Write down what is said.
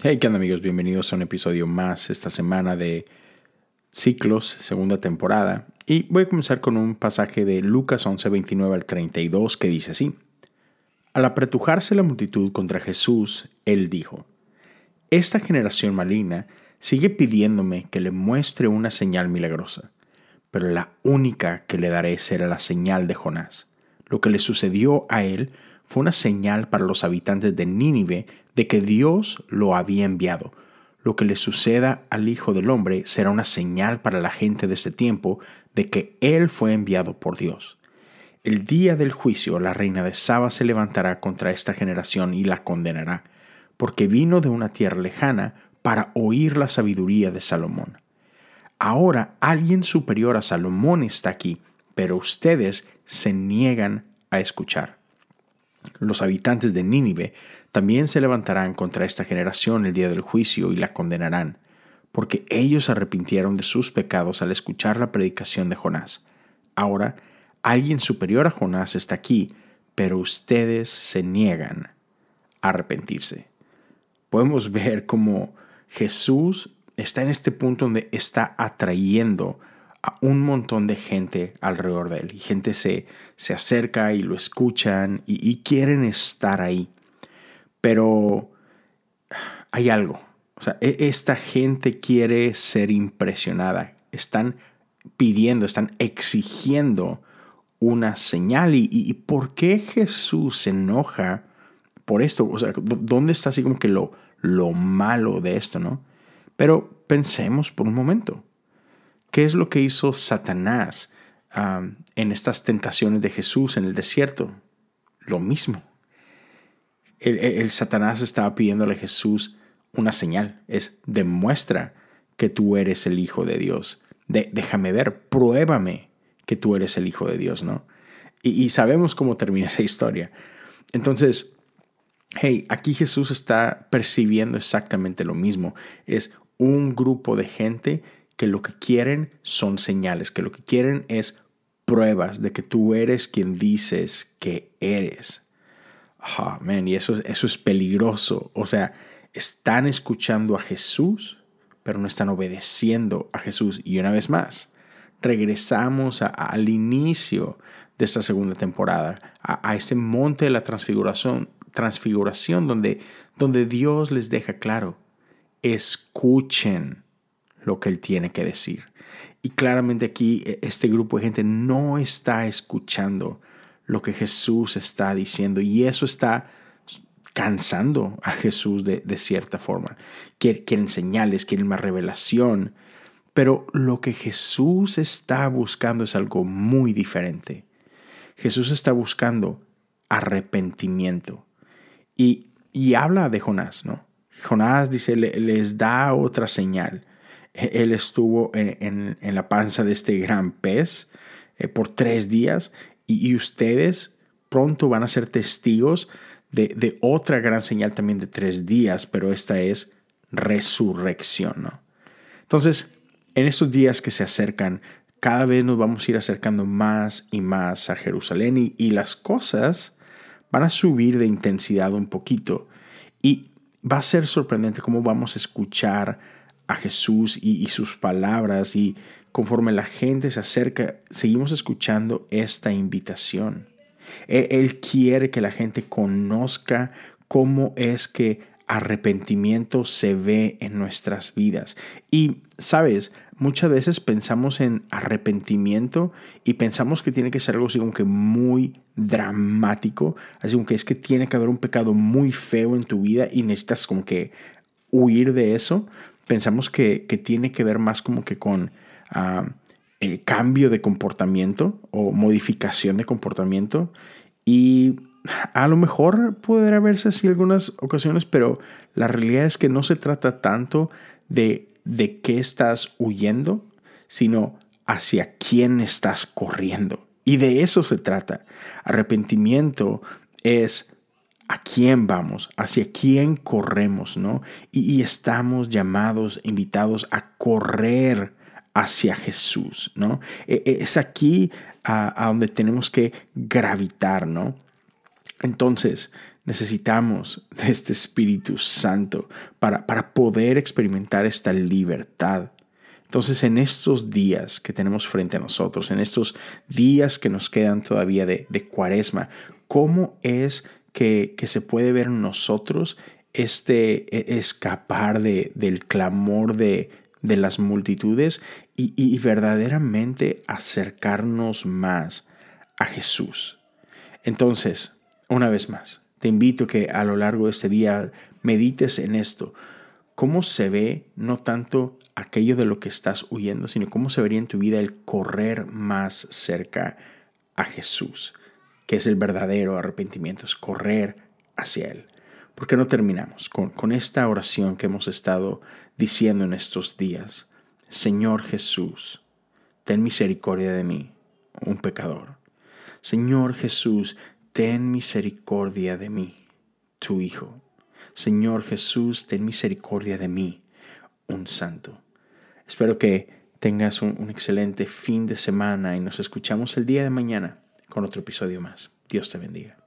Hey, ¿qué onda amigos? Bienvenidos a un episodio más esta semana de Ciclos, segunda temporada. Y voy a comenzar con un pasaje de Lucas 11, 29 al 32 que dice así. Al apretujarse la multitud contra Jesús, él dijo, Esta generación maligna sigue pidiéndome que le muestre una señal milagrosa, pero la única que le daré será la señal de Jonás. Lo que le sucedió a él fue una señal para los habitantes de Nínive de que Dios lo había enviado. Lo que le suceda al Hijo del Hombre será una señal para la gente de ese tiempo de que Él fue enviado por Dios. El día del juicio la reina de Saba se levantará contra esta generación y la condenará, porque vino de una tierra lejana para oír la sabiduría de Salomón. Ahora alguien superior a Salomón está aquí, pero ustedes se niegan a escuchar. Los habitantes de Nínive también se levantarán contra esta generación el día del juicio y la condenarán, porque ellos arrepintieron de sus pecados al escuchar la predicación de Jonás. Ahora, alguien superior a Jonás está aquí, pero ustedes se niegan a arrepentirse. Podemos ver cómo Jesús está en este punto donde está atrayendo a un montón de gente alrededor de él. Y gente se, se acerca y lo escuchan y, quieren estar ahí. Pero hay algo. O sea, e, esta gente quiere ser impresionada. Están pidiendo, están exigiendo una señal. ¿Y, y por qué Jesús se enoja por esto? O sea, ¿dónde está así como que lo, lo malo de esto, no? Pero pensemos por un momento. ¿Qué es lo que hizo Satanás en estas tentaciones de Jesús en el desierto? Lo mismo. El, Satanás estaba pidiéndole a Jesús una señal. Es demuestra que tú eres el Hijo de Dios. déjame ver, pruébame que tú eres el Hijo de Dios, ¿no? Y, y sabemos cómo termina esa historia. Entonces, hey, aquí Jesús está percibiendo exactamente lo mismo. Es un grupo de gente que lo que quieren son señales, que lo que quieren es pruebas de que tú eres quien dices que eres. Ah, y eso, eso es peligroso. O sea, están escuchando a Jesús, pero no están obedeciendo a Jesús. Y una vez más, regresamos al inicio de esta segunda temporada, a, a ese monte de la transfiguración, transfiguración donde, donde Dios les deja claro, escuchen lo que él tiene que decir. Y claramente aquí e, este grupo de gente no está escuchando lo que Jesús está diciendo y eso está cansando a Jesús de, cierta forma. Quieren señales, quieren más revelación, pero lo que Jesús está buscando es algo muy diferente. Jesús está buscando arrepentimiento y, y habla de Jonás, ¿no? Jonás dice, les da otra señal él estuvo en, la panza de este gran pez eh, por tres días y, ustedes pronto van a ser testigos de, otra gran señal también de tres días, pero esta es resurrección. Entonces, en estos días que se acercan, cada vez nos vamos a ir acercando más y más a Jerusalén y, y las cosas van a subir de intensidad un poquito y va a ser sorprendente cómo vamos a escuchar a Jesús y, sus palabras y conforme la gente se acerca, seguimos escuchando esta invitación. E, él quiere que la gente conozca cómo es que arrepentimiento se ve en nuestras vidas. Y, sabes, muchas veces pensamos en arrepentimiento y pensamos que tiene que ser algo así como que muy dramático, así como que es que tiene que haber un pecado muy feo en tu vida y necesitas como que huir de eso, pensamos que, tiene que ver más como que con ah, el cambio de comportamiento o modificación de comportamiento. Y a lo mejor podrá verse así algunas ocasiones, pero la realidad es que no se trata tanto de, de qué estás huyendo, sino hacia quién estás corriendo. Y de eso se trata. Arrepentimiento es a quién vamos, hacia quién corremos, ¿no? Y, estamos llamados, invitados a correr hacia Jesús, ¿no? E, e, es aquí a, donde tenemos que gravitar, ¿no? Entonces, Necesitamos de este Espíritu Santo para, para poder experimentar esta libertad. Entonces en estos días que tenemos frente a nosotros, en estos días que nos quedan todavía de, de cuaresma, ¿cómo es que, que, se puede ver en nosotros este e, escapar de, del clamor de, de las multitudes y, y verdaderamente acercarnos más a Jesús? Entonces, una vez más, te invito que a lo largo de este día medites en esto. ¿Cómo se ve no tanto aquello de lo que estás huyendo, sino cómo se vería en tu vida el correr más cerca a Jesús, que es el verdadero arrepentimiento, es correr hacia Él? ¿Por qué no terminamos con, con esta oración que hemos estado diciendo en estos días? Señor Jesús, ten misericordia de mí, un pecador. Señor Jesús, ten misericordia de mí, tu Hijo. Señor Jesús, ten misericordia de mí, un santo. Espero que tengas un, un, excelente fin de semana y nos escuchamos el día de mañana con otro episodio más. Dios te bendiga.